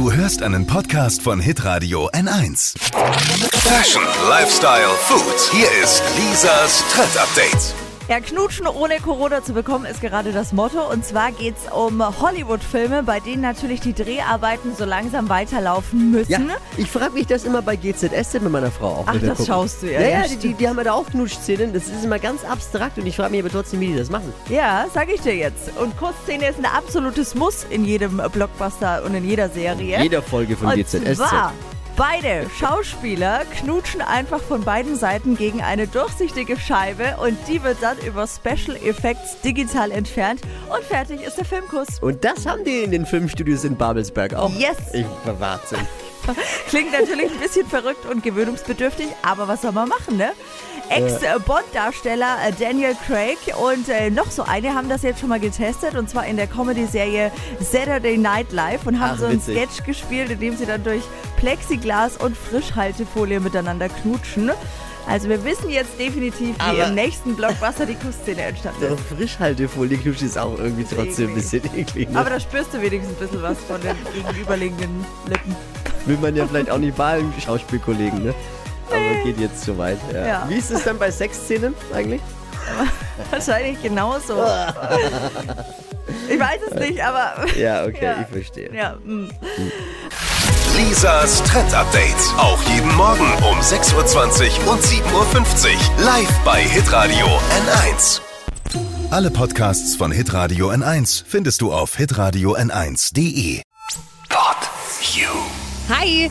Du hörst einen Podcast von Hitradio N1. Fashion, Lifestyle, Food. Hier ist Lisas Trend Update. Ja, Knutschen ohne Corona zu bekommen ist gerade das Motto. Und zwar geht es um Hollywood-Filme, bei denen natürlich die Dreharbeiten so langsam weiterlaufen müssen. Ja, ich frage mich das immer bei GZSZ mit meiner Frau auch. Ach, das gucken. schaust du ja. Ja, ja, die, die, die haben ja da auch Knutschszenen. Das ist immer ganz abstrakt und ich frage mich aber trotzdem, wie die das machen. Ja, sag ich dir jetzt. Und Kussszene ist ein absolutes Muss in jedem Blockbuster und in jeder Serie. In jeder Folge von und GZSZ. zwar beide Schauspieler knutschen einfach von beiden Seiten gegen eine durchsichtige Scheibe und die wird dann über Special Effects digital entfernt und fertig ist der Filmkuss. Und das haben die in den Filmstudios in Babelsberg auch. Yes. Ich Wahnsinn. Klingt natürlich ein bisschen verrückt und gewöhnungsbedürftig, aber was soll man machen, ne? Ex-Bond-Darsteller äh, Daniel Craig und äh, noch so eine haben das jetzt schon mal getestet und zwar in der Comedy-Serie Saturday Night Live und haben Ach, so einen witzig. Sketch gespielt, in dem sie dann durch Plexiglas und Frischhaltefolie miteinander knutschen. Also wir wissen jetzt definitiv, wie Aber- im nächsten Blockbuster die Kussszene entstanden So ist. Frischhaltefolie knutschen ist auch irgendwie trotzdem ein bisschen eklig. Ne? Aber da spürst du wenigstens ein bisschen was von den gegenüberliegenden Lippen. Will man ja vielleicht auch nicht bei allen Schauspielkollegen, ne? Aber geht jetzt zu weit. Ja. Ja. Wie ist es dann bei Sexszenen eigentlich? Wahrscheinlich genauso. Ich weiß es nicht, aber Ja, okay, Ja. ich verstehe. ja. mm. Lisas Trend Update. Auch jeden Morgen um 6.20 Uhr und 7.50 Uhr. Live bei Hitradio N1. Alle Podcasts von Hitradio N1 findest du auf hitradio n1.de. Pod You. Hi,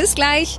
Bis gleich.